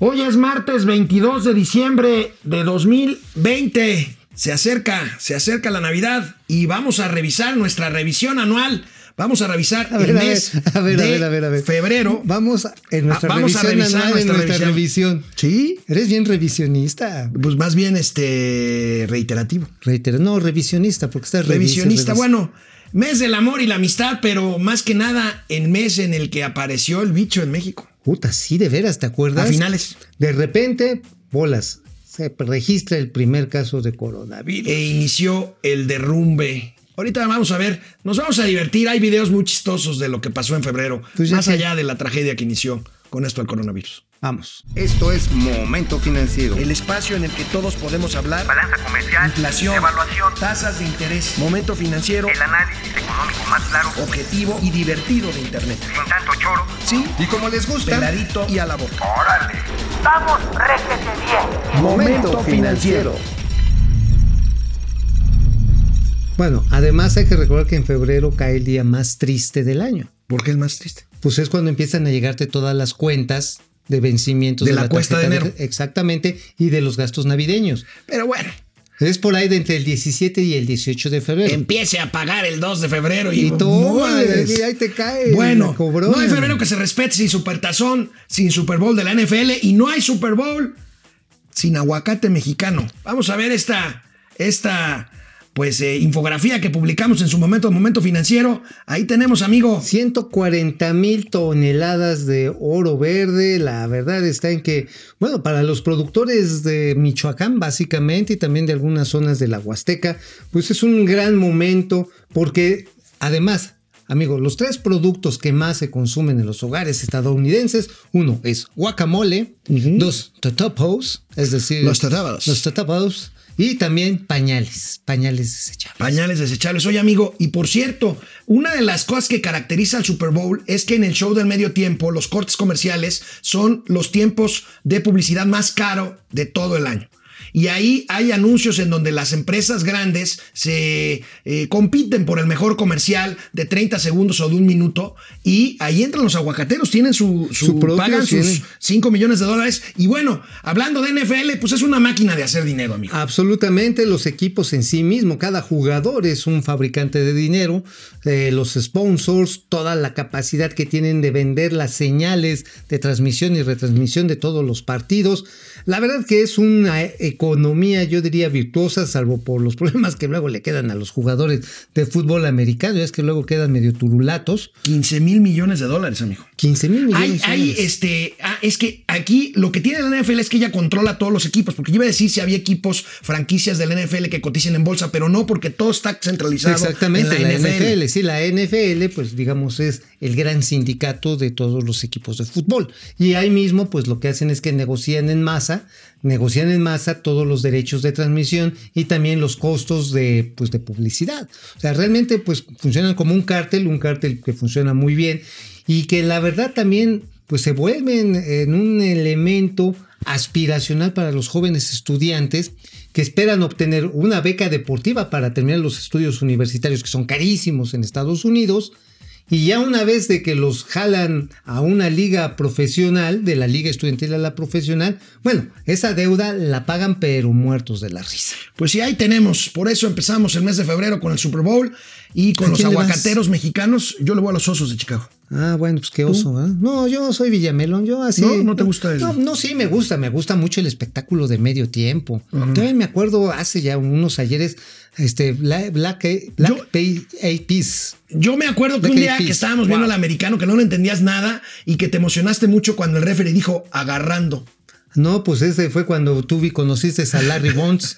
Hoy es martes 22 de diciembre de 2020. Se acerca, se acerca la Navidad y vamos a revisar nuestra revisión anual. Vamos a revisar A ver, el a ver, mes a ver, a de ver, a ver, a ver. febrero. Vamos en nuestra Ah, vamos a revisar anual, en nuestra nuestra revisión. revisión. Sí, Eres bien revisionista. pues más bien este reiterativo. Reitero, no, revisionista, porque estás Revisionista, revisi- bueno, mes del amor y la amistad, pero más que nada el mes en el que apareció el bicho en México. Puta, sí, de veras, ¿te acuerdas? A finales. De repente, bolas, se registra el primer caso de coronavirus. e inició el derrumbe. Ahorita vamos a ver, nos vamos a divertir. Hay videos muy chistosos de lo que pasó en febrero, Pues más allá de la tragedia que inició con esto del coronavirus. Vamos. Esto es Momento Financiero. El espacio en el que todos podemos hablar. balanza comercial, Inflación, evaluación, tasas de interés, momento financiero, el análisis económico más claro, objetivo y divertido de Internet. sin tanto choro. Sí, Y como les gusta, peladito y a la boca. ¡Órale! ¡Vamos, réjete bien! Momento Financiero. Bueno, además hay que recordar que en febrero cae el día más triste del año. ¿Por qué el más triste? Pues es cuando empiezan a llegarte todas las cuentas de vencimientos De la cuesta de enero. Exactamente, y de los gastos navideños. Pero bueno, Es por ahí de entre el 17 y el 18 de febrero. empiece a pagar el 2 de febrero y, ¡mueles! y ahí te cae Bueno, no hay febrero que se respete sin supertazón, sin Super Bowl de la NFL y no hay Super Bowl sin aguacate mexicano. Vamos a ver esta, esta pues, eh, infografía que publicamos en su momento, momento financiero. Ahí tenemos, amigo. 140 mil toneladas de oro verde. La verdad está en que, bueno, para los productores de Michoacán, básicamente, y también de algunas zonas de la Huasteca, pues es un gran momento porque, además, Amigos, los tres productos que más se consumen en los hogares estadounidenses, uno es guacamole, dos totopos, es decir, Los totopos. los totopos, y también pañales, pañales desechables. Pañales desechables. Oye, amigo, y por cierto, una de las cosas que caracteriza al Super Bowl es que en el show del medio tiempo, los cortes comerciales son los tiempos de publicidad más caro de todo el año. Y ahí hay anuncios en donde las empresas grandes se eh, compiten por el mejor comercial de 30 segundos o de un minuto. Y ahí entran los aguacateros, tienen su, su- pagan sus tienen. 5 millones de dólares. Y bueno, hablando de NFL, pues es una máquina de hacer dinero, amigo. Absolutamente, los equipos en sí mismo, cada jugador es un fabricante de dinero, eh, los sponsors, toda la capacidad que tienen de vender las señales de transmisión y retransmisión de todos los partidos. La verdad que es una economía, yo diría, virtuosa, salvo por los problemas que luego le quedan a los jugadores de fútbol americano, es que luego quedan medio turulatos. 15 mil millones de dólares, amigo. 15 mil Hay, millones. de hay, dólares. este, ah, es que aquí lo que tiene la NFL es que ella controla todos los equipos, porque yo iba a decir si había equipos, franquicias de la NFL que coticen en bolsa, pero no, porque todo está centralizado Exactamente, en la, NFL. Sí, la NFL, pues digamos, es el gran sindicato de todos los equipos de fútbol. Y ahí mismo, pues lo que hacen es que negocian en masa, negocian en masa todos los derechos de transmisión y también los costos de, pues, de publicidad. O sea, realmente, pues funcionan como un cártel, un cártel que funciona muy bien y que la verdad también, pues se vuelven en un elemento aspiracional para los jóvenes estudiantes que esperan obtener una beca deportiva para terminar los estudios universitarios que son carísimos en Estados Unidos y ya una vez de que los jalan a una liga profesional, de la liga estudiantil a la profesional, bueno, esa deuda la pagan pero muertos de la risa. Pues sí, ahí tenemos. Por eso empezamos el mes de febrero con el Super Bowl y con ¿A los aguacateros mexicanos. Yo le voy a los osos de Chicago. Ah, bueno, pues qué oso, ¿eh? No, yo soy Villamelón, yo así. ¿No? ¿No te gusta el- No, no, sí, me gusta, me gusta mucho el espectáculo de medio tiempo. Todavía me acuerdo hace ya unos ayeres, este, Black, Black, Black Yo- Pay-. Yo me acuerdo que un día que estábamos viendo al americano, que no le entendías nada y que te emocionaste mucho cuando el referee dijo agarrando. No, pues ese fue cuando tú conociste a Larry Bonds.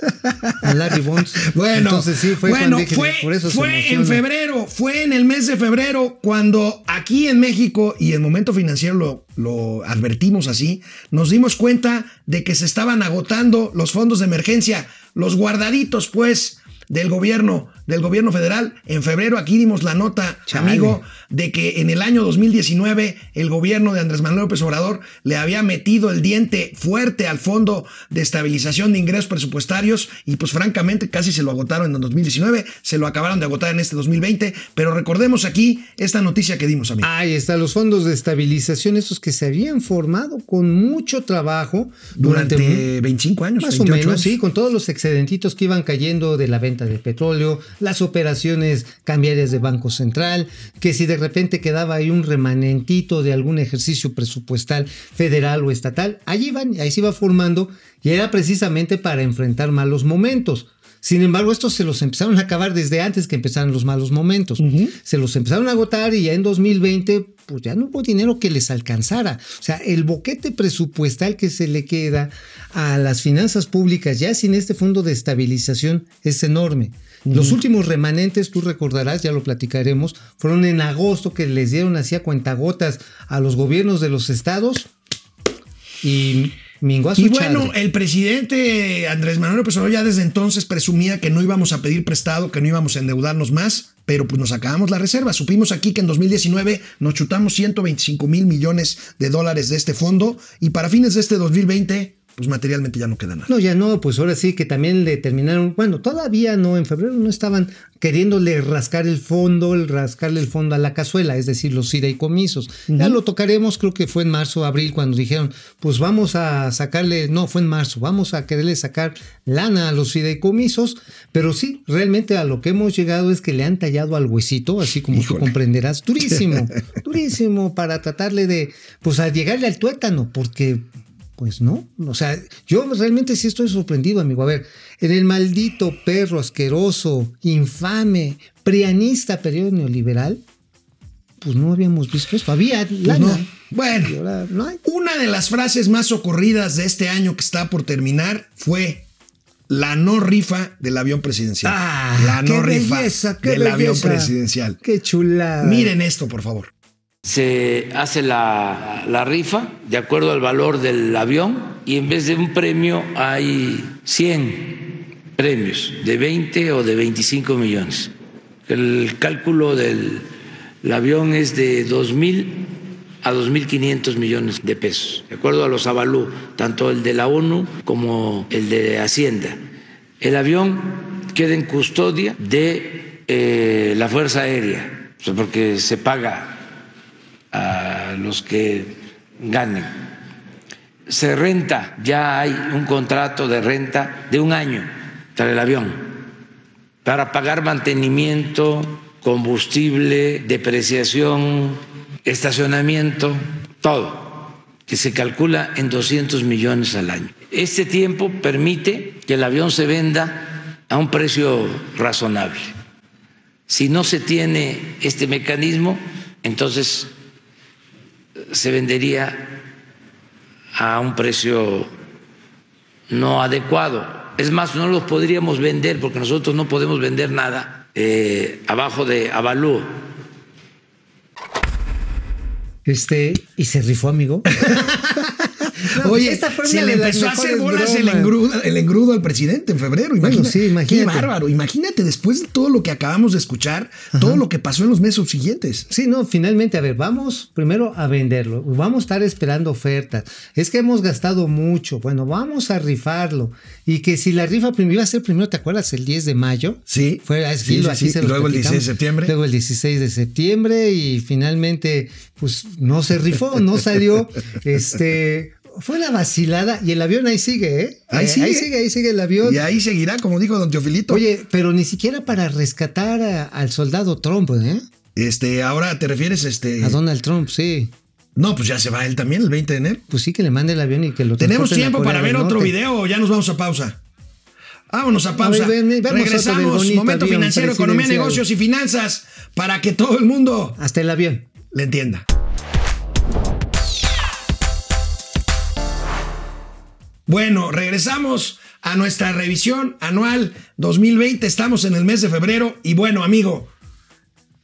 A Larry Bonds. Bueno, entonces sí, fue bueno, cuando dije, fue, por eso fue en febrero, fue en el mes de febrero cuando aquí en México y el momento financiero lo, lo advertimos así, nos dimos cuenta de que se estaban agotando los fondos de emergencia, los guardaditos pues del gobierno del gobierno federal. En febrero aquí dimos la nota, Chale. amigo, de que en el año 2019 el gobierno de Andrés Manuel López Obrador le había metido el diente fuerte al Fondo de Estabilización de Ingresos Presupuestarios y pues francamente casi se lo agotaron en 2019, se lo acabaron de agotar en este 2020, pero recordemos aquí esta noticia que dimos, amigo. Ahí está, los fondos de estabilización, esos que se habían formado con mucho trabajo Durante, durante, 25 años, Más o 28 menos, años. sí, con todos los excedentitos que iban cayendo de la venta de petróleo, las operaciones cambiarias de Banco Central, que si de repente quedaba ahí un remanentito de algún ejercicio presupuestal federal o estatal, allí iban, ahí se iba formando y era precisamente para enfrentar malos momentos. Sin embargo, estos se los empezaron a acabar desde antes que empezaran los malos momentos. Se los empezaron a agotar y ya en 2020, pues ya no hubo dinero que les alcanzara. O sea, el boquete presupuestal que se le queda a las finanzas públicas ya sin este fondo de estabilización es enorme. Los últimos remanentes, tú recordarás, ya lo platicaremos, fueron en agosto que les dieron así a cuentagotas a los gobiernos de los estados y Y bueno, chadre. el presidente Andrés Manuel López Obrador ya desde entonces presumía que no íbamos a pedir prestado, que no íbamos a endeudarnos más, pero pues nos acabamos la reserva. Supimos aquí que en 2019 nos chutamos 125 mil millones de dólares de este fondo y para fines de este 2020, pues materialmente ya no queda nada. No, ya no, pues ahora sí que también le terminaron, bueno, todavía no, en febrero no estaban queriéndole rascar el fondo, el rascarle el fondo a la cazuela, es decir, los fideicomisos. Ya lo tocaremos, creo que fue en marzo, abril, cuando dijeron, pues vamos a sacarle, no, fue en marzo, vamos a quererle sacar lana a los fideicomisos, pero sí, realmente a lo que hemos llegado es que le han tallado al huesito, así como Híjole. tú comprenderás, durísimo, durísimo para tratarle de, pues a llegarle al tuétano, porque pues no, o sea, yo realmente sí estoy sorprendido, amigo. A ver, en el maldito perro asqueroso, infame, prianista periodo neoliberal, pues no habíamos visto esto. Había Pues no. Bueno, no hay. una de las frases más ocurridas de este año que está por terminar fue la no rifa del avión presidencial. la no Ah, qué rifa belleza, qué del avión presidencial. Qué chula. Miren esto, por favor. Se hace la, la rifa de acuerdo al valor del avión y en vez de un premio hay 100 premios de 20 o de 25 millones. El cálculo del el avión es de 2.000 a 2.500 millones de pesos, de acuerdo a los avalú, tanto el de la ONU como el de Hacienda. El avión queda en custodia de eh, la Fuerza Aérea, sea, porque se paga los que ganen. Se renta, ya hay un contrato de renta de un año para el avión, para pagar mantenimiento, combustible, depreciación, estacionamiento, todo, que se calcula en 200 millones al año. Este tiempo permite que el avión se venda a un precio razonable. Si no se tiene este mecanismo, entonces se vendería a un precio no adecuado. Es más, no los podríamos vender porque nosotros no podemos vender nada eh, abajo de avalúo. Este, y se rifó, amigo. No, Oye, esta fue se le empezó a hacer bolas el engrudo, el engrudo al presidente en febrero. Imagina, sí, imagínate. Qué bárbaro. Imagínate después de todo lo que acabamos de escuchar, todo lo que pasó en los meses siguientes. Sí, no, finalmente, a ver, vamos primero a venderlo, vamos a estar esperando ofertas. Es que hemos gastado mucho, bueno, vamos a rifarlo. Y que si la rifa prim- iba a ser primero, ¿te acuerdas? El 10 de mayo. Sí. Fue a Sí, sí, sí. los luego el 16 de septiembre. Luego el 16 de septiembre y finalmente, pues no se rifó, no salió. este. Fue una vacilada y el avión ahí sigue, ¿eh? Ahí Eh, sigue. ahí sigue, ahí sigue el avión. Y ahí seguirá, como dijo don Teofilito. Oye, pero ni siquiera para rescatar a- al soldado Trump, ¿eh? este, ahora te refieres, este. A Donald Trump, sí. No, pues ya se va él también el 20 de enero. Pues sí, que le mande el avión y que lo ¿Tenemos tiempo para ver otro video o ya nos vamos a pausa? Vámonos a pausa. A ver, ven, Regresamos. Momento financiero, economía, negocios y finanzas para que todo el mundo Hasta el avión. le entienda. Bueno, regresamos a nuestra revisión anual 2020. Estamos en el mes de febrero y bueno, amigo,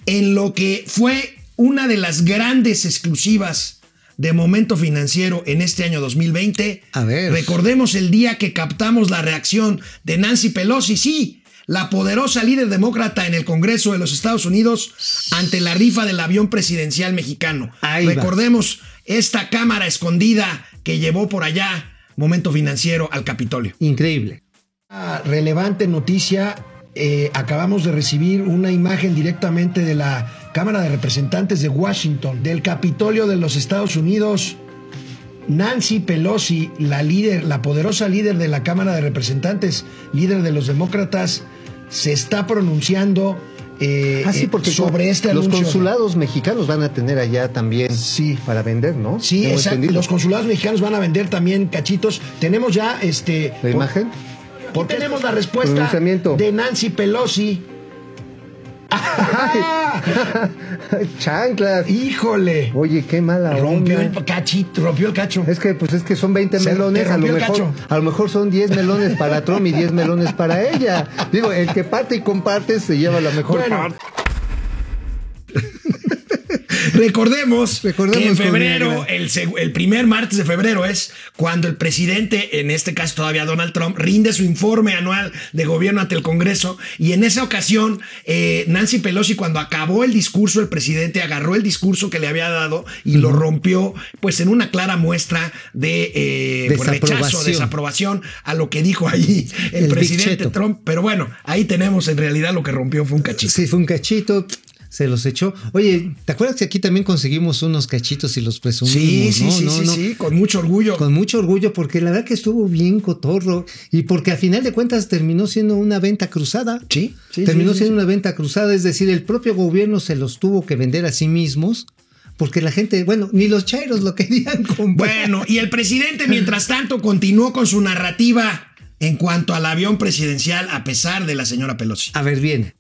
en lo que fue una de las grandes exclusivas de momento financiero en este año 2020. A ver. Recordemos el día que captamos la reacción de Nancy Pelosi. Sí, la poderosa líder demócrata en el Congreso de los Estados Unidos ante la rifa del avión presidencial mexicano. Ahí va. Recordemos esta cámara escondida que llevó por allá momento financiero al Capitolio. Increíble. Una relevante noticia. eh, acabamos de recibir una imagen directamente de la Cámara de Representantes de Washington, del Capitolio de los Estados Unidos. Nancy Pelosi, la líder, la poderosa líder de la Cámara de Representantes, líder de los demócratas, se está pronunciando eh, Ah, sí, eh, porque sobre este los anuncio. consulados mexicanos van a tener allá también Sí. para vender, ¿no? Sí, exacto. Los consulados mexicanos van a vender también cachitos. Tenemos ya este. ¿La imagen? Por tenemos la respuesta de Nancy Pelosi. Chanclas. ¡Híjole! Oye, qué mala Rompió onda. el cachito, rompió el cacho. Es que, pues es que son 20 Se- melones, a lo, mejor, a lo mejor son 10 melones para Trump y 10 melones para ella. Digo, el que parte y comparte se lleva la mejor Bueno. parte. Recordemos, Recordemos que en febrero, el, el primer martes de febrero es cuando el presidente, en este caso todavía Donald Trump, rinde su informe anual de gobierno ante el Congreso. Y en esa ocasión, eh, Nancy Pelosi, cuando acabó el discurso, el presidente agarró el discurso que le había dado y lo rompió, pues en una clara muestra de eh, pues, rechazo, Desaprobación. desaprobación a lo que dijo allí el, El presidente. Trump. Pero bueno, ahí tenemos en realidad lo que rompió fue un cachito. Sí, fue un cachito. Se los echó. Oye, ¿te acuerdas que aquí también conseguimos unos cachitos y los presumimos? Sí, sí, no? sí, No, sí, no. sí, con mucho orgullo. Con mucho orgullo, porque la verdad que estuvo bien cotorro. Y porque a final de cuentas terminó siendo una venta cruzada. Sí, sí, Terminó sí, siendo una venta cruzada, es decir, el propio gobierno se los tuvo que vender a sí mismos. Porque la gente, bueno, ni los chairos lo querían comprar. Bueno, y el presidente, mientras tanto, continuó con su narrativa en cuanto al avión presidencial, a pesar de la señora Pelosi. A ver, viene.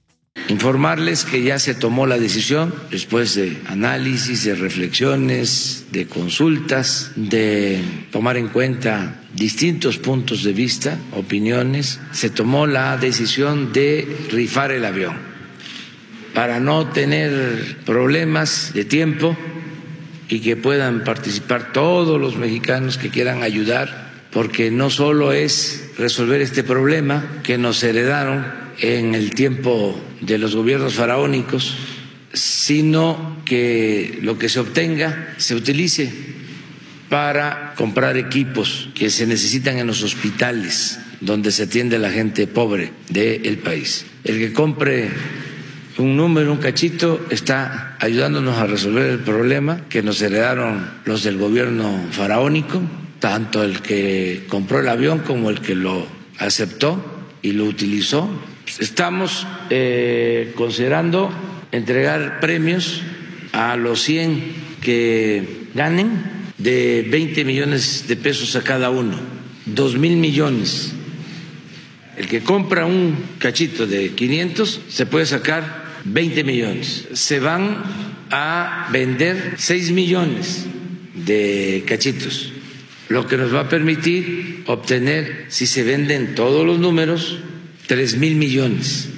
Informarles que ya se tomó la decisión después de análisis, de reflexiones, de consultas, de tomar en cuenta distintos puntos de vista, opiniones, se tomó la decisión de rifar el avión. Para no tener problemas de tiempo y que puedan participar todos los mexicanos que quieran ayudar, porque no solo es resolver este problema que nos heredaron en el tiempo de los gobiernos faraónicos, sino que lo que se obtenga se utilice para comprar equipos que se necesitan en los hospitales donde se atiende a la gente pobre del país. El que compre un número, un cachito, está ayudándonos a resolver el problema que nos heredaron los del gobierno faraónico, tanto el que compró el avión como el que lo aceptó y lo utilizó. Estamos eh, considerando entregar premios a los 100 que ganen de 20 millones de pesos a cada uno, 2 mil millones. El que compra un cachito de 500 se puede sacar 20 millones. Se van a vender 6 millones de cachitos, lo que nos va a permitir obtener, si se venden todos los números, 3 mil millones.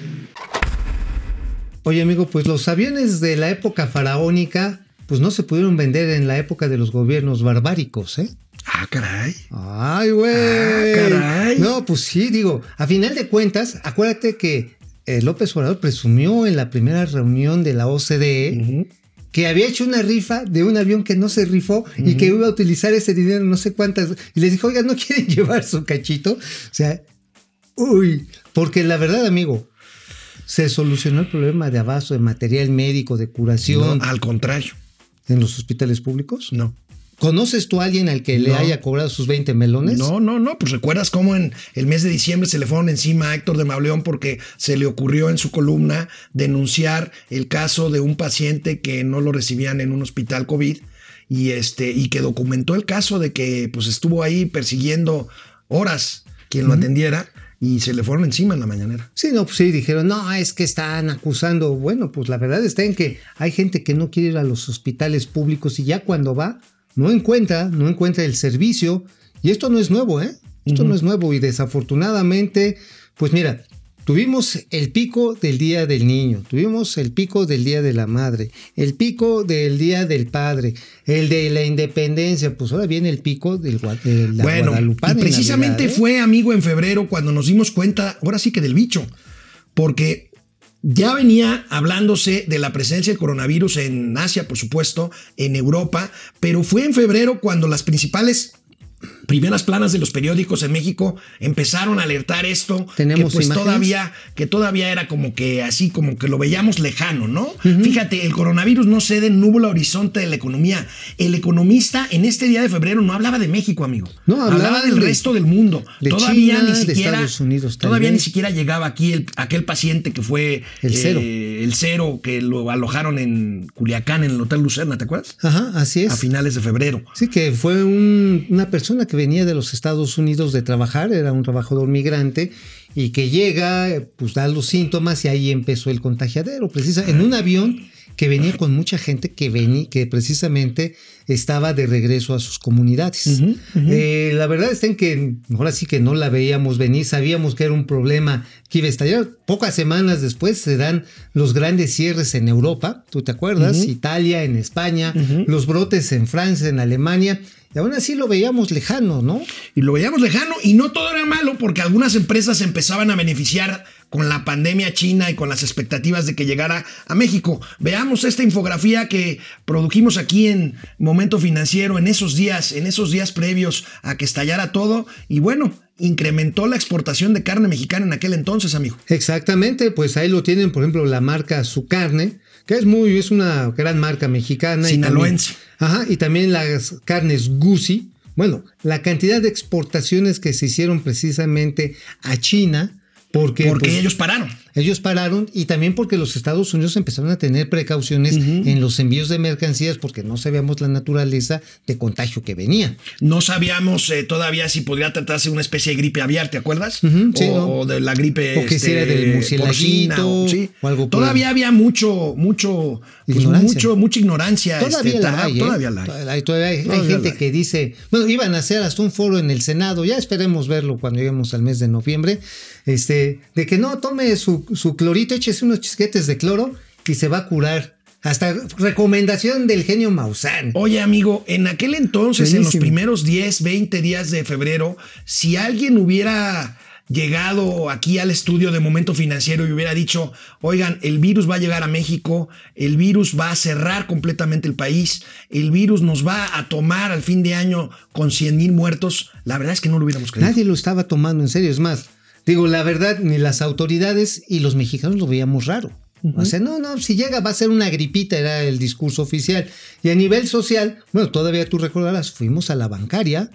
Oye, amigo, pues los aviones de la época faraónica, pues no se pudieron vender en la época de los gobiernos barbáricos, ¿eh? Ah, caray. Ay, güey. Ah, caray. No, pues sí, digo, a final de cuentas, acuérdate que eh, López Obrador presumió en la primera reunión de la OCDE que había hecho una rifa de un avión que no se rifó y que iba a utilizar ese dinero no sé cuántas. Y les dijo, oiga, ¿no quieren llevar su cachito? O sea, uy, porque la verdad, amigo, se solucionó el problema de abasto de material médico, de curación No, al contrario, en los hospitales públicos. no. ¿Conoces tú a alguien al que le haya cobrado sus 20 melones? No, no, no. Pues recuerdas cómo en el mes de diciembre se le fueron encima a Héctor de Mauleón porque se le ocurrió en su columna denunciar el caso de un paciente que no lo recibían en un hospital COVID y este y que documentó el caso de que pues estuvo ahí persiguiendo horas quien lo atendiera y se le fueron encima en la mañanera. Sí, no, pues sí, dijeron, no, es que están acusando. Bueno, pues la verdad está en que hay gente que no quiere ir a los hospitales públicos y ya cuando va, no encuentra, no encuentra el servicio. Y esto no es nuevo, ¿eh? Esto no es nuevo y desafortunadamente, pues mira, tuvimos el pico del Día del Niño, tuvimos el pico del Día de la Madre, el pico del Día del Padre, el de la Independencia, pues ahora viene el pico del de la bueno, Guadalupana y en precisamente Navidad, ¿eh? fue amigo en febrero cuando nos dimos cuenta, ahora sí que del bicho. porque ya venía hablándose de la presencia del coronavirus en Asia, por supuesto, en Europa, pero fue en febrero cuando las principales primeras planas de los periódicos en México empezaron a alertar esto, ¿Tenemos que pues imágenes? todavía, que todavía era como que así, como que lo veíamos lejano, ¿no? Fíjate, el coronavirus no cede en nubla horizonte de la economía. El economista en este día de febrero no hablaba de México, amigo. No, hablaba, hablaba del de- resto del mundo. de todavía China, ni de siquiera, Estados Unidos todavía ni siquiera llegaba aquí el- aquel paciente que fue El cero. eh, el cero que lo alojaron en Culiacán en el Hotel Lucerna, ¿te acuerdas? Ajá, así es. A finales de febrero. Sí, que fue un- una persona que venía de los Estados Unidos de trabajar, era un trabajador migrante y que llega, pues da los síntomas y ahí empezó el contagiadero, precisa, en un avión que venía con mucha gente que venía, que precisamente estaba de regreso a sus comunidades. Eh, la verdad está en que ahora sí que no la veíamos venir, sabíamos que era un problema que iba a estallar. Pocas semanas después se dan los grandes cierres en Europa, ¿tú te acuerdas? Italia, en España, los brotes en Francia, en Alemania. Y aún así lo veíamos lejano, ¿no? Y lo veíamos lejano y no todo era malo porque algunas empresas empezaban a beneficiar con la pandemia china y con las expectativas de que llegara a México. Veamos esta infografía que produjimos aquí en Momento Financiero en esos días, en esos días previos a que estallara todo y bueno, incrementó la exportación de carne mexicana en aquel entonces, amigo. Exactamente, pues ahí lo tienen, por ejemplo, la marca Su Carne, que es muy, es una gran marca mexicana. y Sinaloense. también- ajá, y también las carnes Gucci. Bueno, la cantidad de exportaciones que se hicieron precisamente a China, porque, Porque pues, ellos pararon. Ellos pararon y también porque los Estados Unidos empezaron a tener precauciones en los envíos de mercancías porque no sabíamos la naturaleza de contagio que venía. No sabíamos eh, todavía si podría tratarse de una especie de gripe aviar, ¿te acuerdas? Sí, o, ¿no? o de la gripe O que si este, era del murcielaguito, o, sí. o algo Todavía había mucho, mucho, pues, Ignorancia. mucho, mucha ignorancia. Todavía este, la ¿eh? Todavía la hay. Todavía hay, todavía hay- hay gente la hay. que dice, bueno, iban a hacer hasta un foro en el Senado, ya esperemos verlo cuando lleguemos al mes de noviembre, este, de que no tome su, su clorito, échese unos chisquetes de cloro y se va a curar. Hasta recomendación del genio Maussan. Oye, amigo, en aquel entonces, en los primeros 10, 20 días de febrero, si alguien hubiera llegado aquí al estudio de Momento Financiero y hubiera dicho, oigan, el virus va a llegar a México, el virus va a cerrar completamente el país, el virus nos va a tomar al fin de año con 100 mil muertos, la verdad es que no lo hubiéramos creído. Nadie lo estaba tomando en serio, es más, digo, la verdad, ni las autoridades y los mexicanos lo veíamos raro. O sea, no, no, si llega va a ser una gripita, era el discurso oficial. Y a nivel social, bueno, todavía tú recordarás, fuimos a la bancaria.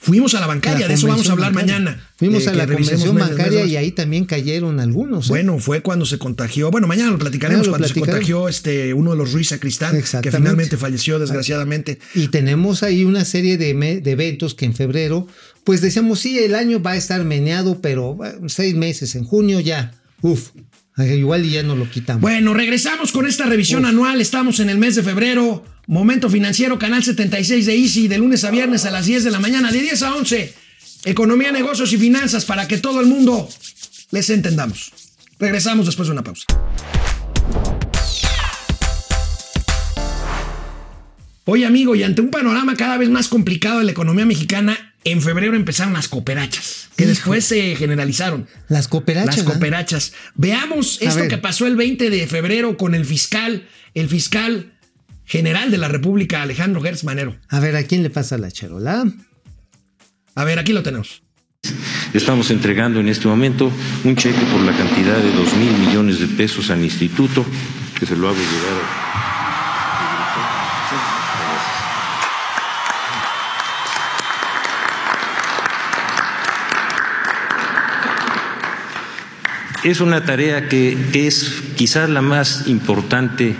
Fuimos a la bancaria, la de eso vamos a hablar bancaria. mañana. Fuimos eh, a la convención bancaria y ahí también cayeron algunos. ¿eh? Bueno, fue cuando se contagió. Bueno, mañana lo platicaremos Ah, lo cuando se contagió este uno de los Ruiz Sacristán, que finalmente falleció desgraciadamente. Y tenemos ahí una serie de, eventos que en febrero, pues decíamos, sí, el año va a estar meneado, pero seis meses, en junio ya, uf, igual y ya no lo quitamos. Bueno, regresamos con esta revisión anual. Estamos en el mes de febrero. Momento financiero, canal 76 de Easy, de lunes a viernes a las 10 de la mañana, de 10 a 11. Economía, negocios y finanzas para que todo el mundo les entendamos. Regresamos después de una pausa. Oye, amigo, y ante un panorama cada vez más complicado de la economía mexicana, en febrero empezaron las cooperachas, que Hijo. después se generalizaron. Las cooperachas. Las cooperachas. Veamos esto que pasó el 20 de febrero con el fiscal, el fiscal general de la República, Alejandro Gertz Manero. A ver, ¿a quién le pasa la charola? A ver, aquí lo tenemos. Estamos entregando en este momento un cheque por la cantidad de 2 mil millones de pesos al instituto, que se lo hago llegar a... Es una tarea que, que es quizás la más importante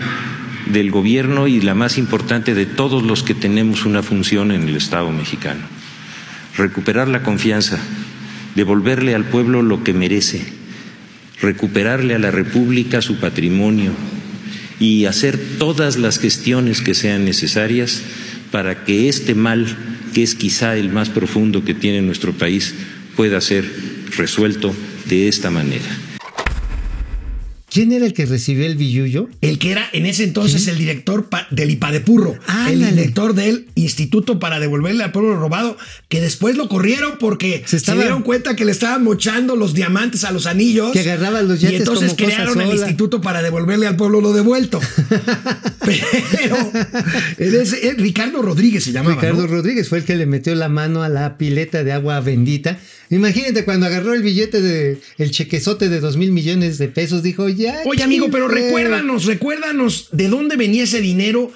del gobierno y la más importante de todos los que tenemos una función en el Estado mexicano. Recuperar la confianza, devolverle al pueblo lo que merece, recuperarle a la República su patrimonio y hacer todas las gestiones que sean necesarias para que este mal, que es quizá el más profundo que tiene nuestro país, pueda ser resuelto de esta manera. ¿Quién era el que recibió el billullo? El que era en ese entonces el director del IPADEPURRO, el Ándale. director del Instituto para devolverle al pueblo robado, que después lo corrieron porque Se dieron cuenta que le estaban mochando los diamantes a los anillos. Que agarraban los Y yates entonces como cosa crearon el. Instituto para devolverle al pueblo lo devuelto. Pero ese- eh, Ricardo Rodríguez se llamaba. Ricardo ¿no? Rodríguez fue el que le metió la mano a la pileta de agua bendita. Imagínate cuando agarró el billete de el chequezote de dos mil millones de pesos, dijo ya. Oye, amigo, pero fue". recuérdanos, recuérdanos de dónde venía ese dinero,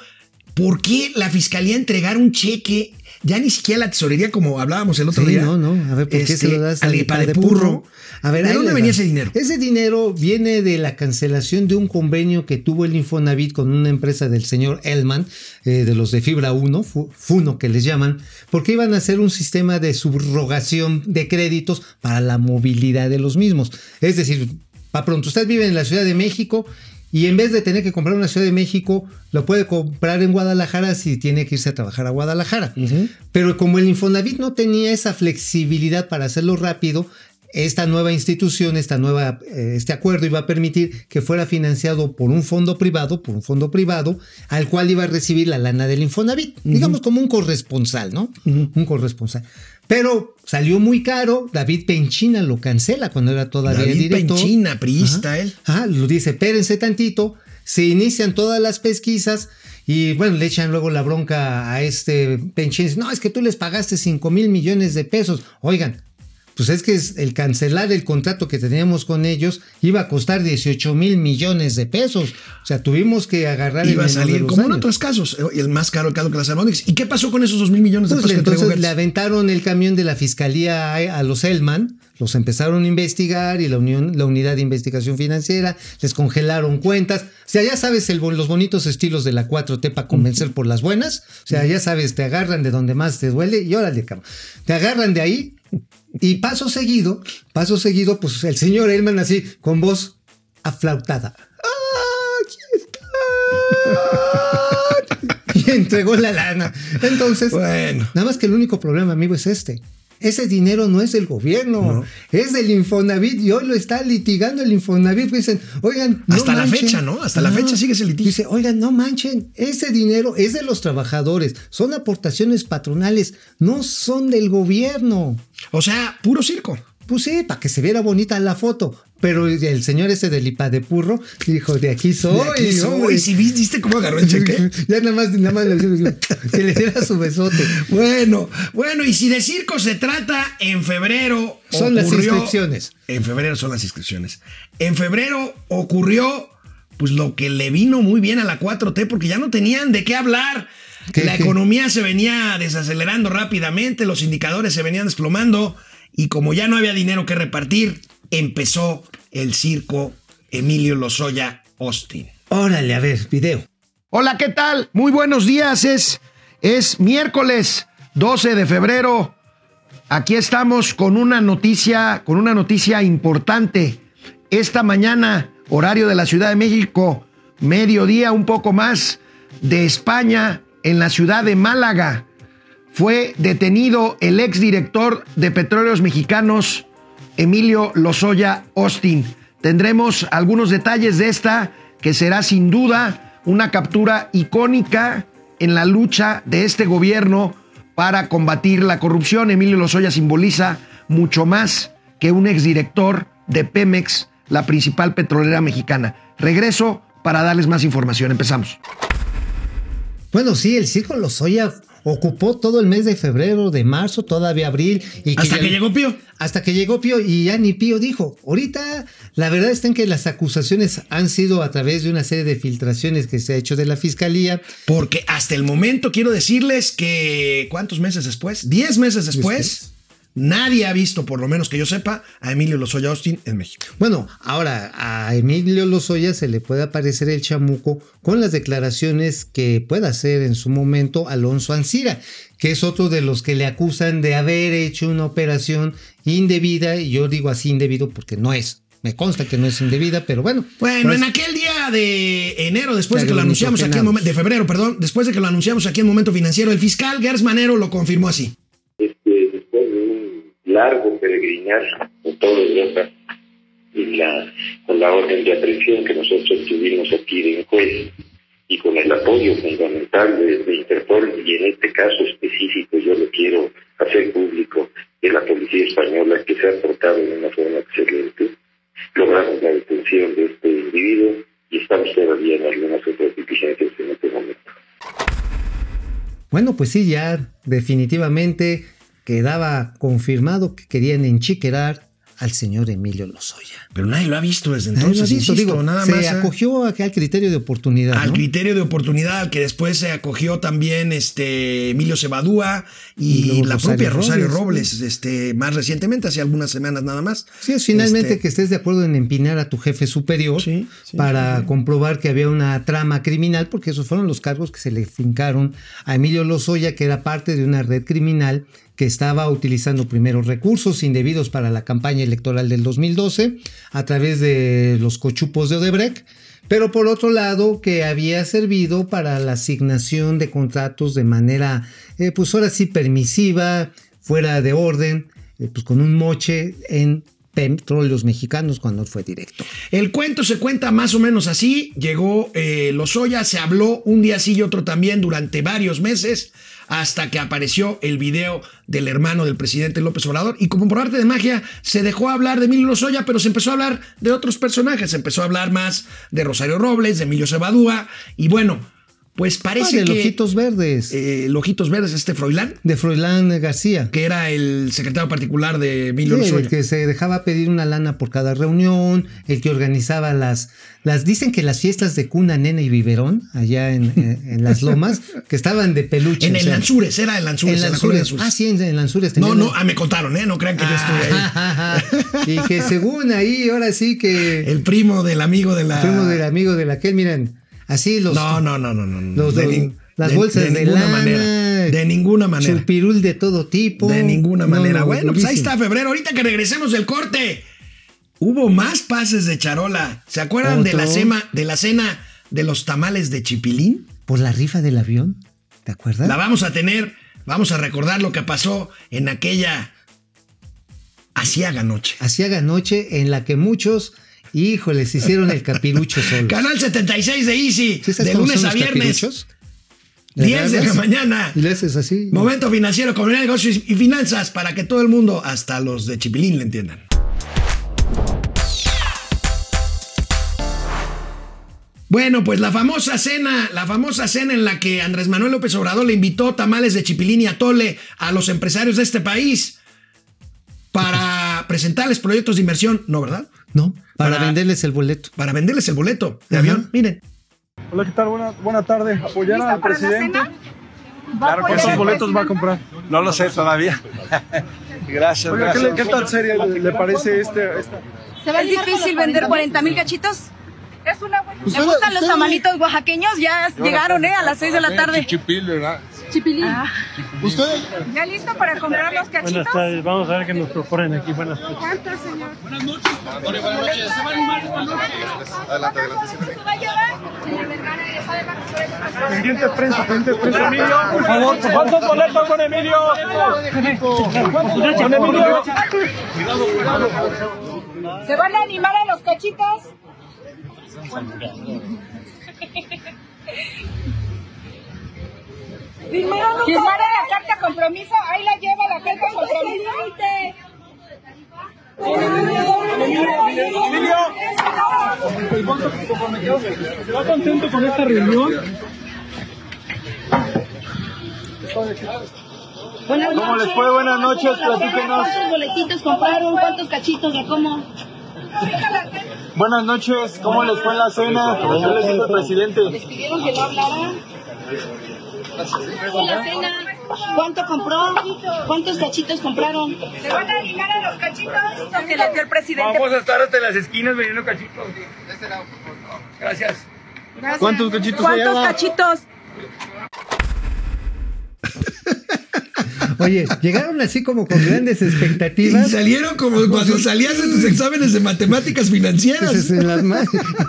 por qué la fiscalía entregar un cheque, ya ni siquiera la tesorería, como hablábamos el otro Sí, día. no, no. A ver, ¿por qué Este, se lo das al al IPA de? Purro? A ver, ¿de dónde venía ese dinero? Ese dinero viene de la cancelación de un convenio que tuvo el Infonavit con una empresa del señor Elman, eh, de los de Fibra 1, Fu- Funo que les llaman, porque iban a hacer un sistema de subrogación de créditos para la movilidad de los mismos. Es decir, para pronto, usted vive en la Ciudad de México y en vez de tener que comprar en la Ciudad de México, lo puede comprar en Guadalajara si tiene que irse a trabajar a Guadalajara. Pero como el Infonavit no tenía esa flexibilidad para hacerlo rápido, esta nueva institución, esta nueva, eh, este acuerdo iba a permitir que fuera financiado por un fondo privado, por un fondo privado, al cual iba a recibir la lana del Infonavit, digamos como un corresponsal, ¿no? Un corresponsal. Pero salió muy caro, David Penchina lo cancela cuando era todavía David director. Penchina, priista, Ajá. él. Ajá, lo dice, espérense tantito, se inician todas las pesquisas y bueno, le echan luego la bronca a este Penchín. No, es que tú les pagaste 5 mil millones de pesos. Oigan, pues es que es- el cancelar el contrato que teníamos con ellos iba a costar 18 mil millones de pesos. O sea, tuvimos que agarrar el Iba a de salir como en otros casos, eh, el más caro el caso que las Albóndigas. ¿Y qué pasó con esos dos mil millones Pues que entregó entonces le aventaron el camión de la fiscalía a, a los Elman, los empezaron a investigar y la, unión, la unidad de investigación financiera, les congelaron cuentas. O sea, ya sabes el, los bonitos estilos de la 4T para convencer por las buenas. O sea, ya sabes, te agarran de donde más te duele y órale, cabrón. Te agarran de ahí y paso seguido, paso seguido, pues el señor Elman así, con voz aflautada. ¡Aquí está! Y entregó la lana. Entonces, Bueno. Nada más que el único problema, amigo, es este. Ese dinero no es del gobierno, es del Infonavit y hoy lo está litigando el Infonavit. Pues Dicen, oigan, no Hasta la fecha, ¿no? Hasta la fecha sigue ese litigio. Dice, oigan, no manchen, ese dinero es de los trabajadores, son aportaciones patronales, no son del gobierno. O sea, puro circo. Pues sí, para que se viera bonita la foto. Pero el señor ese del Ipadepurro dijo, de aquí soy. De aquí soy. hombre". ¿Y si viste cómo agarró el cheque? ya nada más, nada más le que le diera su besote. Bueno, bueno, y si de circo se trata, en febrero Son las inscripciones. En febrero son las inscripciones. En febrero ocurrió, pues lo que le vino muy bien a la 4T, porque ya no tenían de qué hablar. ¿Qué, la qué? economía se venía desacelerando rápidamente, los indicadores se venían desplomando, y como ya no había dinero que repartir, empezó el circo Emilio Lozoya Austin. Órale, a ver, video. Hola, ¿qué tal? Muy buenos días. Es, es miércoles 12 de febrero. Aquí estamos con una noticia, con una noticia importante. Esta mañana, horario de la Ciudad de México, mediodía, un poco más de España, en la ciudad de Málaga. Fue detenido el exdirector de Petróleos Mexicanos, Emilio Lozoya Austin. Tendremos algunos detalles de esta, que será sin duda una captura icónica en la lucha de este gobierno para combatir la corrupción. Emilio Lozoya simboliza mucho más que un exdirector de Pemex, la principal petrolera mexicana. Regreso para darles más información. Empezamos. Bueno, sí, el circo Lozoya ocupó todo el mes de febrero, de marzo, todavía abril. Y Hasta que llegó Pío. Hasta que llegó Pío y ya ni Pío dijo. Ahorita la verdad está en que las acusaciones han sido a través de una serie de filtraciones que se ha hecho de la fiscalía. Porque hasta el momento quiero decirles que, ¿cuántos meses después? Diez meses después, Después. Nadie ha visto, por lo menos que yo sepa, a Emilio Lozoya Austin en México. Bueno, ahora a Emilio Lozoya se le puede aparecer el chamuco con las declaraciones que pueda hacer en su momento Alonso Ancira, que es otro de los que le acusan de haber hecho una operación indebida, y yo digo así indebido porque no es. Me consta que no es indebida, pero bueno. Bueno, en aquel día de enero, después de que lo anunciamos aquí en momento, de febrero, perdón, después de que lo anunciamos aquí en Momento Financiero, el fiscal Gers Manero lo confirmó así. Largo peregrinar por toda Europa, en la, con la orden de aprehensión que nosotros tuvimos aquí de juez y con el apoyo fundamental de, de Interpol y en este caso específico yo lo quiero hacer público de la policía española que se ha portado de una forma excelente, logramos la detención de este individuo y estamos todavía en algunas otras diligencias en este momento. Bueno, pues sí, ya definitivamente quedaba confirmado que querían enchiquerar al señor Emilio Lozoya. Pero nadie lo ha visto desde Nadie lo ha entonces, visto, insisto, digo, nada se más. ¿eh? acogió acá al criterio de oportunidad. al ¿no? criterio de oportunidad al que después se acogió también este Emilio Cebadúa Y la Rosario propia Rosario Robles. Robles, este más recientemente hace algunas semanas nada más Sí, es finalmente Este, que estés de acuerdo en empinar a tu jefe superior Sí, sí, para comprobar que había una trama criminal, porque esos fueron los cargos que se le fincaron a Emilio Lozoya, que era parte de una red criminal que estaba utilizando primero recursos indebidos para la campaña electoral del 2012 a través de los cochupos de Odebrecht, pero por otro lado que había servido para la asignación de contratos de manera, eh, pues ahora sí, permisiva, fuera de orden, eh, pues con un moche en petróleos mexicanos cuando fue director. El cuento se cuenta más o menos así. Llegó eh, Lozoya, se habló un día sí y otro también durante varios meses, hasta que apareció el video del hermano del presidente López Obrador. Y como por arte de magia, se dejó hablar de Emilio Lozoya, pero se empezó a hablar de otros personajes. Se empezó a hablar más de Rosario Robles, de Emilio Cebadúa. Y bueno, pues Ah, parece de que. los ojitos verdes, eh, Lojitos Verdes, este Froilán, de Froilán García. que era el secretario particular de Emilio Sí, el que se dejaba pedir una lana por cada reunión, el que organizaba las, las dicen que las fiestas de cuna, nena y biberón, allá en, en- en las lomas, que estaban de peluche. En el sea, Lanzures, era el Lanzures, en la Lanzures. Lanzures. Ah, sí, en, en Lanzures. No, no, ah, me contaron, ¿eh? No crean que yo estuve ahí. y que según ahí, ahora sí que El primo del amigo de la. fuimos del amigo de la que, miren, así los... No, no, no, no, no. los- De los- las de- bolsas de, de ninguna lana, manera. De ninguna manera. Chupirul de todo tipo. De ninguna manera. no, bueno, pues ahí durísimo. está febrero. Ahorita que regresemos del corte, hubo más pases de charola. ¿Se acuerdan de la, cena, de la cena de los tamales de Chipilín? Por la rifa del avión, ¿te acuerdas? La vamos a tener. Vamos a recordar lo que pasó en aquella asiaga noche. Hacía noche en la que muchos, híjoles, hicieron el capirucho solo. Canal 76 de Easy, ¿Sí sabes de lunes a viernes, capiruchos? Le 10 de la mañana. Y le haces así. Momento financiero, comunidad de negocios y finanzas para que todo el mundo, hasta los de Chipilín, le entiendan. Bueno, pues la famosa cena, la famosa cena en la que Andrés Manuel López Obrador le invitó tamales de chipilín y atole a los empresarios de este país para presentarles proyectos de inversión, ¿no, verdad? No, para, Para- venderles el boleto. Para venderles el boleto de Ajá. avión. Miren, Hola, ¿qué tal? Buena, buena tarde. ¿Apoyar ¿Lista al presidente? apoyar ¿Cuántos boletos va a comprar? No lo sé todavía. gracias, Oiga, ¿qué, qué tan seria le, le parece este, esta? ¿Es difícil vender 40 mil cachitos? Es una buena. ¿Le gustan los tamalitos oaxaqueños? Ya llegaron, ¿eh? A las 6 de la tarde. Chipil, ¿verdad? Chipilín. ¿Usted? ¿Ya listo para comprar los cachitos? Buenas tardes, vamos a ver qué nos proponen aquí. Buenas tardes. ¿Cuántos, señor? Buenas noches. Buenas noches. Adelante, adelante. ¿Se va a llevar? Señor Vergara, ya sabe cuántos boletos Pendiente prensa, pendiente prensa. Emilio, por favor, ¿cuántos boletos con Emilio? Con Emilio. ¿Se van a animar a los cachitos? ¿Firmaron la carta compromiso? Ahí la lleva la carta compromiso. ¿Está contento con esta reunión? Buenas ¿Cómo les fue? Buenas noches, platíquenos. ¿Cuántos boletitos compraron? ¿Cuántos cachitos de cómo? Buenas noches, ¿cómo les fue en la cena? Yo les digo al presidente. Les pidieron que no hablara. ¿Fue la cena? ¿Cuánto compró? ¿Cuántos cachitos compraron? ¿Se van a animar a los cachitos? que le dio el presidente. Vamos a estar hasta las esquinas vendiendo cachitos. Gracias. ¿Cuántos cachitos ¿Cuántos cachitos? Oye, llegaron así como con grandes y expectativas. salieron como cuando salías de tus exámenes de matemáticas financieras. Pues, en las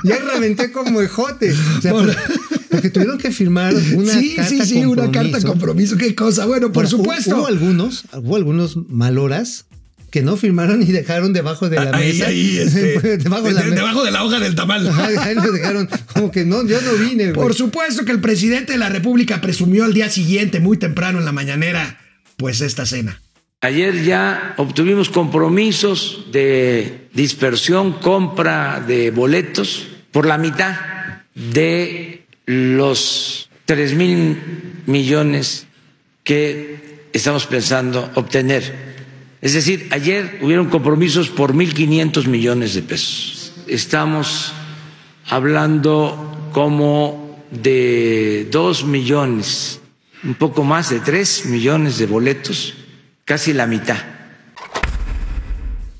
ya reventé como ejote. O sea, Hola. pues, porque tuvieron que firmar una sí, carta sí, sí, una compromiso. carta compromiso. Qué cosa. Bueno, por Ahora, supuesto. Hubo algunos, hubo algunos maloras que no firmaron y dejaron debajo de la Ahí, mesa. ahí, este, debajo, de la debajo de la hoja del tamal. Ahí lo dejaron como que no, yo no vine. Por supuesto que el presidente de la República presumió al día siguiente, muy temprano en la mañanera, pues esta cena. Ayer ya obtuvimos compromisos de dispersión, compra de boletos por la mitad de los 3 mil millones que estamos pensando obtener. Es decir, ayer hubieron compromisos por 1.500 millones de pesos. Estamos hablando como de 2 millones, un poco más de 3 millones de boletos, casi la mitad.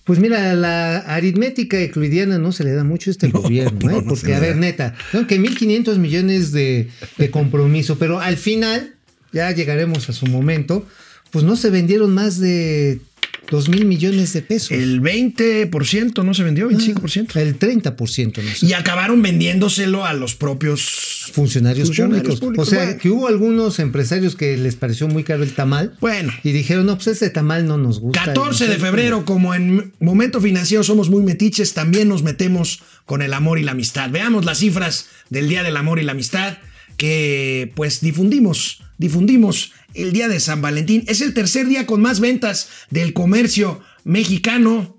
Pues mira, la aritmética euclidiana no se le da mucho a este gobierno, no, ¿eh? no porque a ver, da. neta, son que 1.500 millones de, de compromiso, pero al final, ya llegaremos a su momento, pues no se vendieron más de 2 mil millones de pesos. El 20% no se vendió, 25%. El 30%, no sé. Y acabaron vendiéndoselo a los propios funcionarios, funcionarios públicos. O sea, bueno. que hubo algunos empresarios que les pareció muy caro el tamal. Bueno. Y dijeron, no, pues ese tamal no nos gusta. 14 Y de febrero, como en Momento Financiero somos muy metiches, también nos metemos con el amor y la amistad. Veamos las cifras del Día del Amor y la Amistad que pues difundimos, difundimos el Día de San Valentín. Es el tercer día con más ventas del comercio mexicano.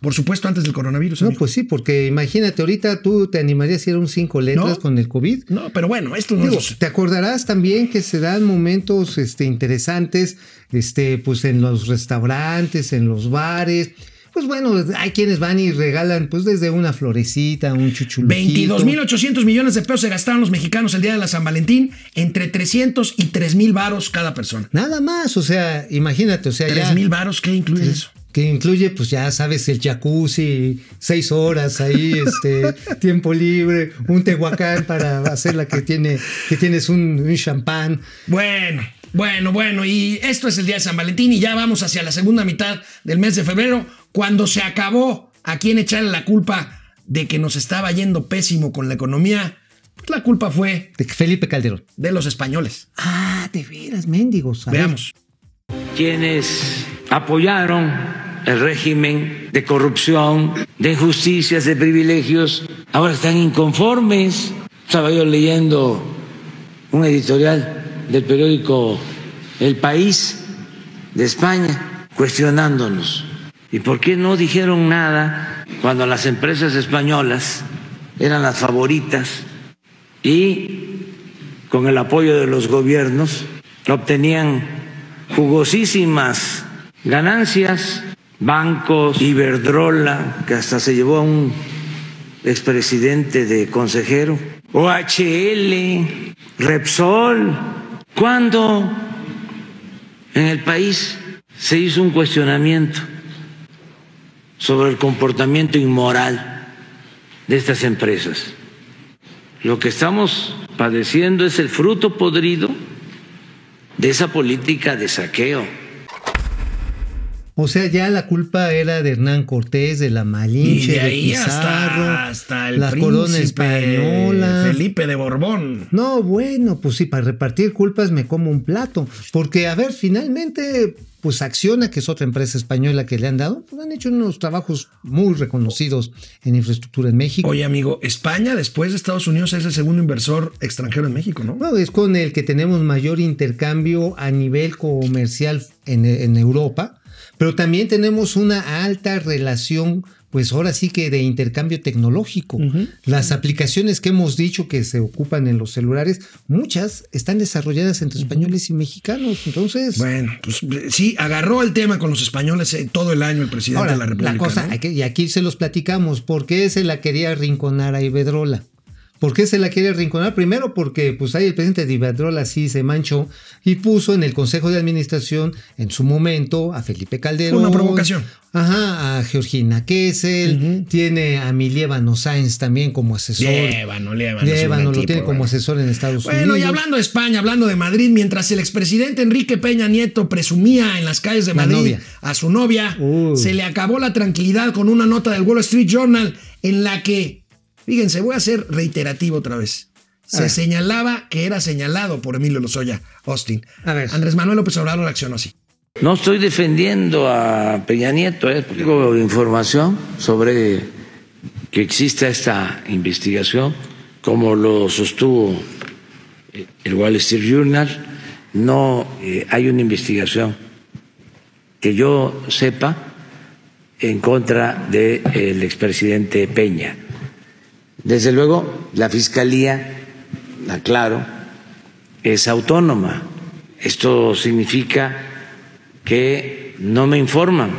Por supuesto, antes del coronavirus. No, amigo. pues sí, porque imagínate, ahorita tú te animarías a ir a un cinco letras No. con el COVID. No, pero bueno, esto no Digo, es... te acordarás también que se dan momentos este, interesantes, este, pues en los restaurantes, en los bares. Pues bueno, hay quienes van y regalan, pues desde una florecita, un chuchulquito. 22.800 millones de pesos se gastaron los mexicanos el día de la San Valentín, entre 300 y 3.000 varos cada persona. Nada más, o sea, imagínate, o sea, ya. 3.000 varos, ¿qué incluye eso? Que incluye, pues ya sabes, el jacuzzi, seis horas ahí, este, tiempo libre, un tehuacán para hacer la que tiene, que tienes un, un champán. Bueno, bueno, bueno, y esto es el día de San Valentín y ya vamos hacia la segunda mitad del mes de febrero, cuando se acabó a quién echarle la culpa de que nos estaba yendo pésimo con la economía. Pues la culpa fue De Felipe Calderón. de los españoles. Ah, de veras, mendigos. Veamos. quienes apoyaron el régimen de corrupción, de injusticias, de privilegios, ahora están inconformes. Estaba yo leyendo un editorial del periódico El País de España cuestionándonos. ¿Y por qué no dijeron nada cuando las empresas españolas eran las favoritas y con el apoyo de los gobiernos obtenían jugosísimas ganancias, bancos, Iberdrola, que hasta se llevó a un expresidente de consejero, OHL, Repsol. ¿Cuándo en el país se hizo un cuestionamiento sobre el comportamiento inmoral de estas empresas? Lo que estamos padeciendo es el fruto podrido de esa política de saqueo. O sea, ya la culpa era de Hernán Cortés, de la Y Malinche, de de ahí Pizarro, hasta, hasta el la corona española. Felipe de Borbón. No, bueno, pues sí, para repartir culpas me como un plato. Porque, a ver, finalmente, pues Acciona, que es otra empresa española que le han dado, pues han hecho unos trabajos muy reconocidos en infraestructura en México. Oye, amigo, España después de Estados Unidos es el segundo inversor extranjero en México, ¿no? No, es con el que tenemos mayor intercambio a nivel comercial en, en Europa, pero también tenemos una alta relación, pues ahora sí que de intercambio tecnológico. Las aplicaciones que hemos dicho que se ocupan en los celulares, muchas están desarrolladas entre españoles y mexicanos. Entonces, Bueno, pues sí, agarró el tema con los españoles eh, todo el año el presidente ahora, de la República. la cosa, y aquí se los platicamos, ¿por qué se la quería rinconar a Iberdrola? ¿Por qué se la quiere rinconar? Primero porque pues ahí el presidente de Iberdrola sí se manchó y puso en el Consejo de Administración en su momento a Felipe Calderón. Una provocación. Ajá, a Georgina Kessel, tiene a Milievano Sáenz también como asesor. Llévano, Llévano. es un Llévano, buen lo tipo, tiene como bueno. asesor en Estados Bueno, Unidos. y hablando de España, hablando de Madrid, mientras el expresidente Enrique Peña Nieto presumía en las calles de Madrid a su novia, se le acabó la tranquilidad con una nota del Wall Street Journal en la que, fíjense, voy a ser reiterativo otra vez. Se señalaba que era señalado por Emilio Lozoya Austin. A ver. Andrés Manuel López Obrador reaccionó así. No estoy defendiendo a Peña Nieto, ¿eh? tengo información sobre que exista esta investigación, como lo sostuvo el Wall Street Journal, no eh, hay una investigación que yo sepa en contra del expresidente Peña. Desde luego, la Fiscalía, aclaro, es autónoma. Esto significa que no me informan,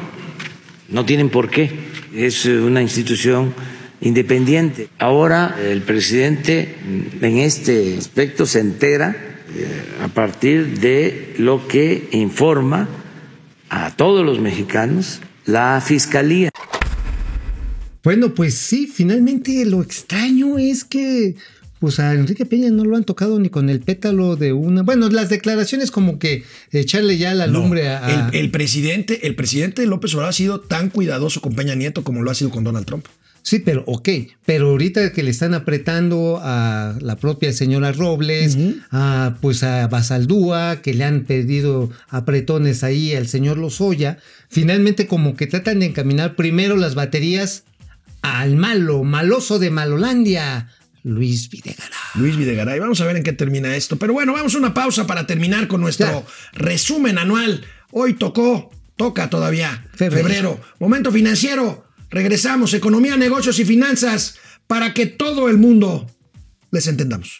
no tienen por qué. Es una institución independiente. Ahora el presidente en este aspecto se entera eh, a partir de lo que informa a todos los mexicanos la Fiscalía. Bueno, pues sí, finalmente lo extraño es que pues a Enrique Peña no lo han tocado ni con el pétalo de una. Bueno, las declaraciones como que echarle ya la lumbre a. El, el, presidente, el presidente López Obrador ha sido tan cuidadoso con Peña Nieto como lo ha sido con Donald Trump. Sí, pero ok, pero ahorita que le están apretando a la propia señora Robles, a, pues a Basaldúa, que le han pedido apretones ahí al señor Lozoya, finalmente como que tratan de encaminar primero las baterías al malo, maloso de Malolandia, Luis Videgaray. Luis Videgaray, vamos a ver en qué termina esto. Pero bueno, vamos a una pausa para terminar con nuestro resumen anual. Hoy tocó, toca todavía, febrero. febrero. Momento financiero. Regresamos, economía, negocios y finanzas, para que todo el mundo les entendamos.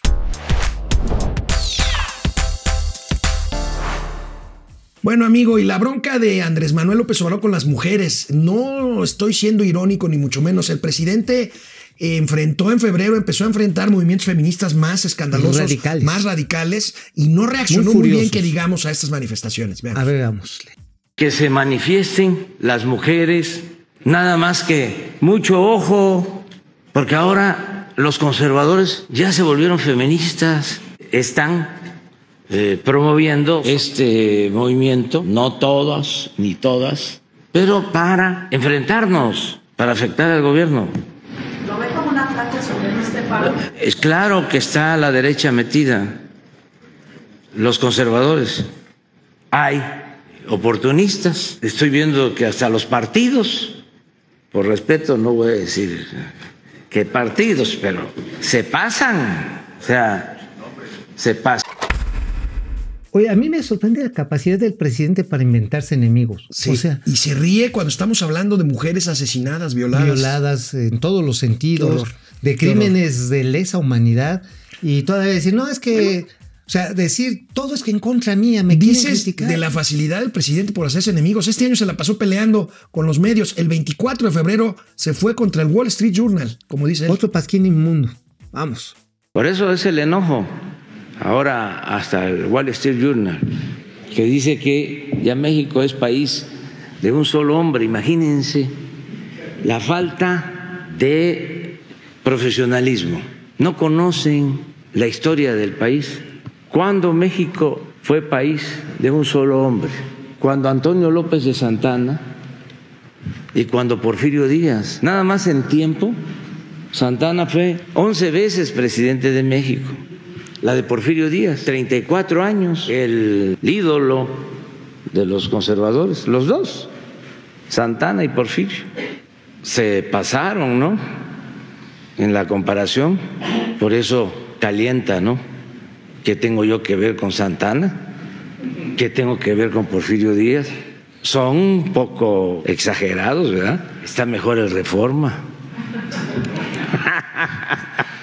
Bueno, amigo, y la bronca de Andrés Manuel López Obrador con las mujeres, no estoy siendo irónico ni mucho menos. El presidente enfrentó en febrero, empezó a enfrentar movimientos feministas más escandalosos, radicales. más radicales, y no reaccionó muy, muy bien, que digamos, a estas manifestaciones. Veamos. A ver, veámosle. Que se manifiesten las mujeres, nada más que mucho ojo, porque ahora los conservadores ya se volvieron feministas, están eh, promoviendo este movimiento, no todos ni todas, pero para enfrentarnos, para afectar al gobierno. ¿Lo ve como un ataque sobre este paro? Es claro que está la derecha metida, los conservadores. Hay oportunistas, estoy viendo que hasta los partidos, por respeto no voy a decir qué partidos, pero se pasan, o sea, se pasan. Oye, a mí me sorprende la capacidad del presidente para inventarse enemigos. Sí, o sea, y se ríe cuando estamos hablando de mujeres asesinadas, violadas. Violadas en todos los sentidos, de crímenes de lesa humanidad. Y todavía decir, no, es que. Bueno, o sea, decir todo es que en contra mía me Dices de la facilidad del presidente por hacerse enemigos. Este año se la pasó peleando con los medios. El 24 de febrero se fue contra el Wall Street Journal, como dice él. Otro pasquín inmundo. Vamos. Por eso es el enojo ahora hasta el Wall Street Journal, que dice que ya México es país de un solo hombre. Imagínense la falta de profesionalismo. No conocen la historia del país. Cuando México fue país de un solo hombre, cuando Antonio López de Santana y cuando Porfirio Díaz, nada más en tiempo, Santana fue 11 veces presidente de México la de Porfirio Díaz, 34 años, el ídolo de los conservadores, los dos, Santana y Porfirio. Se pasaron, ¿no? En la comparación, por eso calienta, ¿no? ¿Qué tengo yo que ver con Santana? ¿Qué tengo que ver con Porfirio Díaz? Son un poco exagerados, ¿verdad? Está mejor el reforma.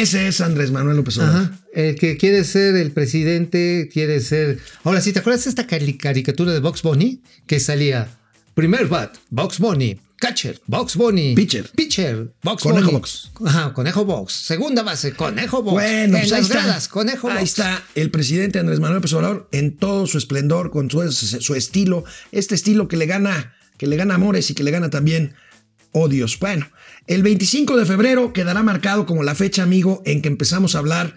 Ese es Andrés Manuel López Obrador. Ajá. El que quiere ser el presidente, quiere ser. Ahora, si te acuerdas de esta caricatura de Box Bunny que salía primer bat, Box Bunny, catcher, Box Bunny, pitcher, pitcher, Box conejo Bunny. box. Ajá, conejo box. Segunda base, conejo box. Bueno, en pues las ahí está. gradas, conejo Ahí box. está el presidente Andrés Manuel López Obrador en todo su esplendor, con su, su estilo, este estilo que le gana, que le gana amores y que le gana también odios. Bueno, el 25 de febrero quedará marcado como la fecha, amigo, en que empezamos a hablar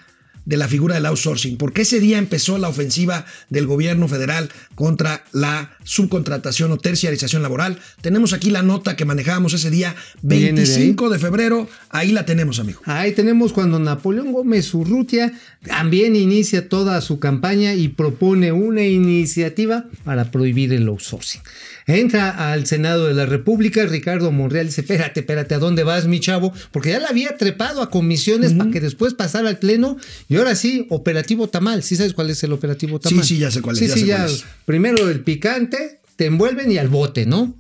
de la figura del outsourcing, porque ese día empezó la ofensiva del gobierno federal contra la subcontratación o terciarización laboral. Tenemos aquí la nota que manejábamos ese día, Viene de ahí. 25 de febrero, ahí la tenemos, amigo. Ahí tenemos cuando Napoleón Gómez Urrutia también inicia toda su campaña y propone una iniciativa para prohibir el outsourcing. Entra al Senado de la República, Ricardo Monreal dice, espérate, espérate, ¿a dónde vas, mi chavo? Porque ya la había trepado a comisiones para que después pasara al Pleno y ahora sí, operativo tamal. ¿Sí sabes cuál es el operativo tamal? Sí, sí, ya sé cuál es, Sí, ya sí, ya. es. Primero el picante, te envuelven y al bote, ¿no?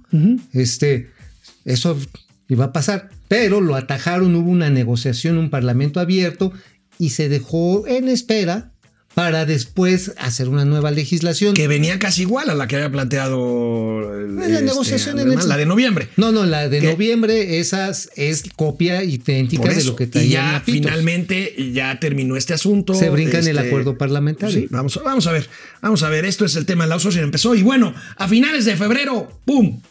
Este, eso iba a pasar, pero lo atajaron, hubo una negociación, un parlamento abierto y se dejó en espera para después hacer una nueva legislación. Que venía casi igual a la que había planteado el- la este, negociación en el- la de noviembre. No, no, la de ¿Qué? noviembre, esas es copia idéntica de lo que y traían ya finalmente ya terminó este asunto. Se brinca en el Este, acuerdo parlamentario. Sí, vamos, vamos a ver, vamos a ver, esto es el tema del outsourcing, empezó y bueno, a finales de febrero, ¡pum!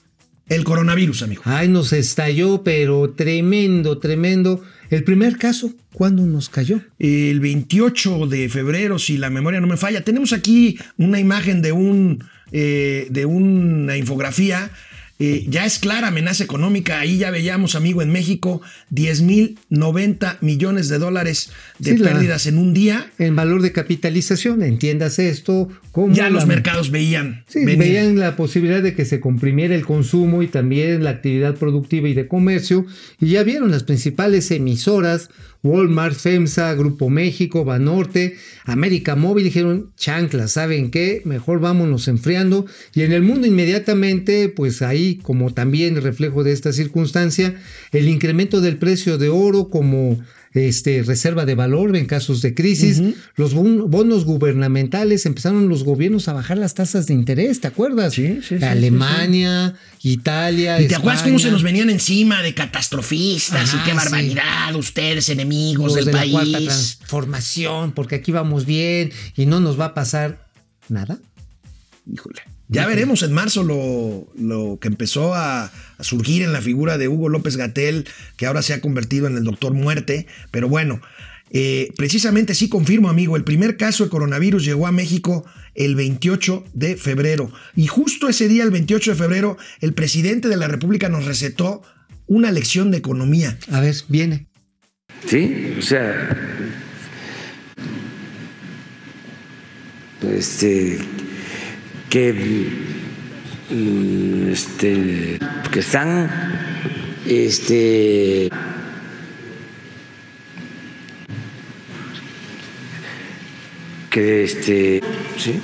El coronavirus, amigo. Ay, nos estalló, pero tremendo, tremendo. El primer caso, ¿cuándo nos cayó? El 28 de febrero, si la memoria no me falla, tenemos aquí una imagen de un eh, de una infografía. eh, ya es clara amenaza económica. Ahí ya veíamos, amigo, en México, 10 mil 90 millones de dólares de Sí, la- pérdidas en un día. En valor de capitalización, entiendas esto. Como Ya los mercados veían. Sí, venir. veían la posibilidad de que se comprimiera el consumo y también la actividad productiva y de comercio. Y ya vieron las principales emisoras, Walmart, FEMSA, Grupo México, Banorte, América Móvil, dijeron, chanclas, ¿saben qué? Mejor vámonos enfriando. Y en el mundo inmediatamente, pues ahí, como también reflejo de esta circunstancia, el incremento del precio de oro como este, reserva de valor en casos de crisis. Los bon- bonos gubernamentales empezaron los gobiernos a bajar las tasas de interés, ¿te acuerdas? Sí, sí, sí, Alemania, Italia. ¿Y te acuerdas cómo se nos venían encima de catastrofistas y qué sí. barbaridad, ustedes enemigos los del de la cuarta país? transformación, porque aquí vamos bien y no nos va a pasar nada. Híjole. Ya veremos en marzo lo, lo que empezó a, a surgir en la figura de Hugo López Gatel, que ahora se ha convertido en el doctor muerte. Pero bueno, eh, precisamente sí confirmo, amigo, el primer caso de coronavirus llegó a México el 28 de febrero. Y justo ese día, el 28 de febrero, el presidente de la República nos recetó una lección de economía. A ver, viene. ¿Sí? O sea, este, que, mm, este, que están, este, que este, sí,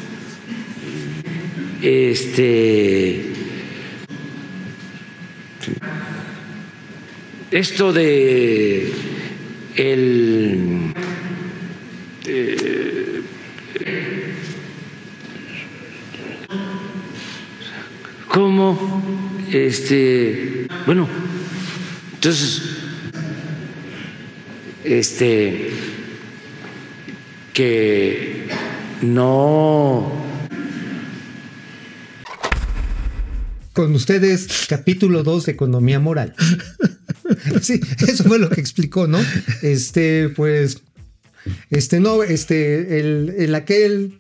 este, esto de el eh, este bueno entonces este que no Con ustedes, capítulo 2 de Economía Moral. sí, eso fue lo que explicó, ¿no? Este, pues, este, no, este, el, el aquel,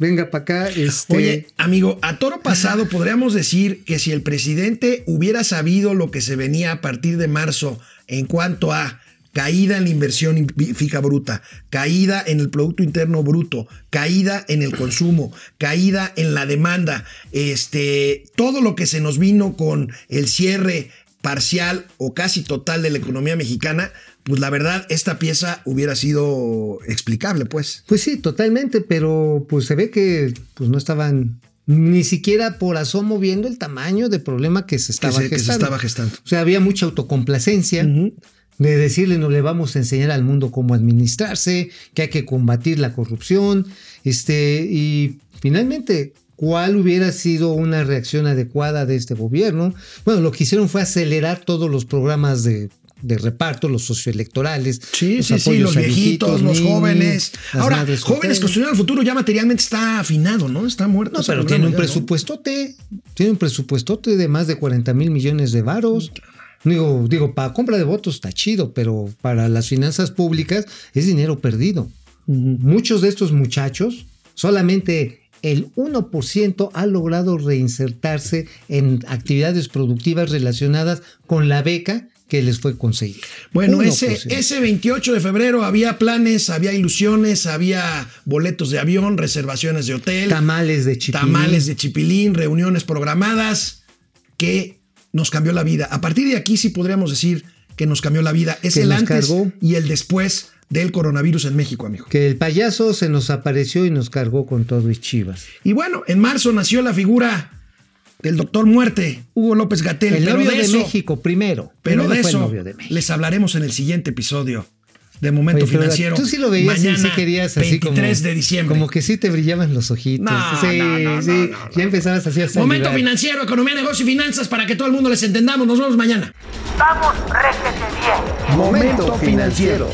venga para acá, este. Oye, amigo, a toro pasado podríamos decir que si el presidente hubiera sabido lo que se venía a partir de marzo en cuanto a caída en la inversión fija bruta, caída en el Producto Interno Bruto, caída en el consumo, caída en la demanda, este, todo lo que se nos vino con el cierre parcial o casi total de la economía mexicana, pues la verdad, esta pieza hubiera sido explicable, pues. Pues sí, totalmente, pero pues se ve que pues no estaban ni siquiera por asomo viendo el tamaño de problema que se estaba que se, que se gestando. estaba gestando. O sea, había mucha autocomplacencia. De decirle, no le vamos a enseñar al mundo cómo administrarse, que hay que combatir la corrupción. Este, y finalmente, ¿cuál hubiera sido una reacción adecuada de este gobierno? Bueno, lo que hicieron fue acelerar todos los programas de, de reparto, los socioelectorales. Sí, los sí, los viejitos, los jóvenes. Ahora, jóvenes construyendo el futuro ya materialmente está afinado, ¿no? Está muerto. No, pero tiene un ya, ¿no? presupuestote. Tiene un presupuestote de más de 40 mil millones de varos. Digo, digo, para compra de votos está chido, pero para las finanzas públicas es dinero perdido. muchos de estos muchachos, solamente el 1% ha logrado reinsertarse en actividades productivas relacionadas con la beca que les fue conseguida. Bueno, ese, ese 28 de febrero había planes, había ilusiones, había boletos de avión, reservaciones de hotel. Tamales de chipilín. Tamales de chipilín, reuniones programadas, que nos cambió la vida. A partir de aquí sí podríamos decir que nos cambió la vida. Es Que el antes cargó. y el después del coronavirus en México, amigo. Que el payaso se nos apareció y nos cargó con todo y chivas. Y bueno, en marzo nació la figura del doctor muerte, Hugo López Gatel. El novio de, de, eso, México, primero. Pero Primero de eso novio de México. les hablaremos en el siguiente episodio de Momento Oye, Financiero. Tú sí lo veías y mañana, sí querías así 23 como, de diciembre. Como que sí te brillaban los ojitos. No, sí, no, no, sí. no, no, Ya empezabas así a Momento salivar. Financiero, Economía, Negocio y Finanzas para que todo el mundo les entendamos. Nos vemos mañana. Vamos, réjete bien. Momento financiero.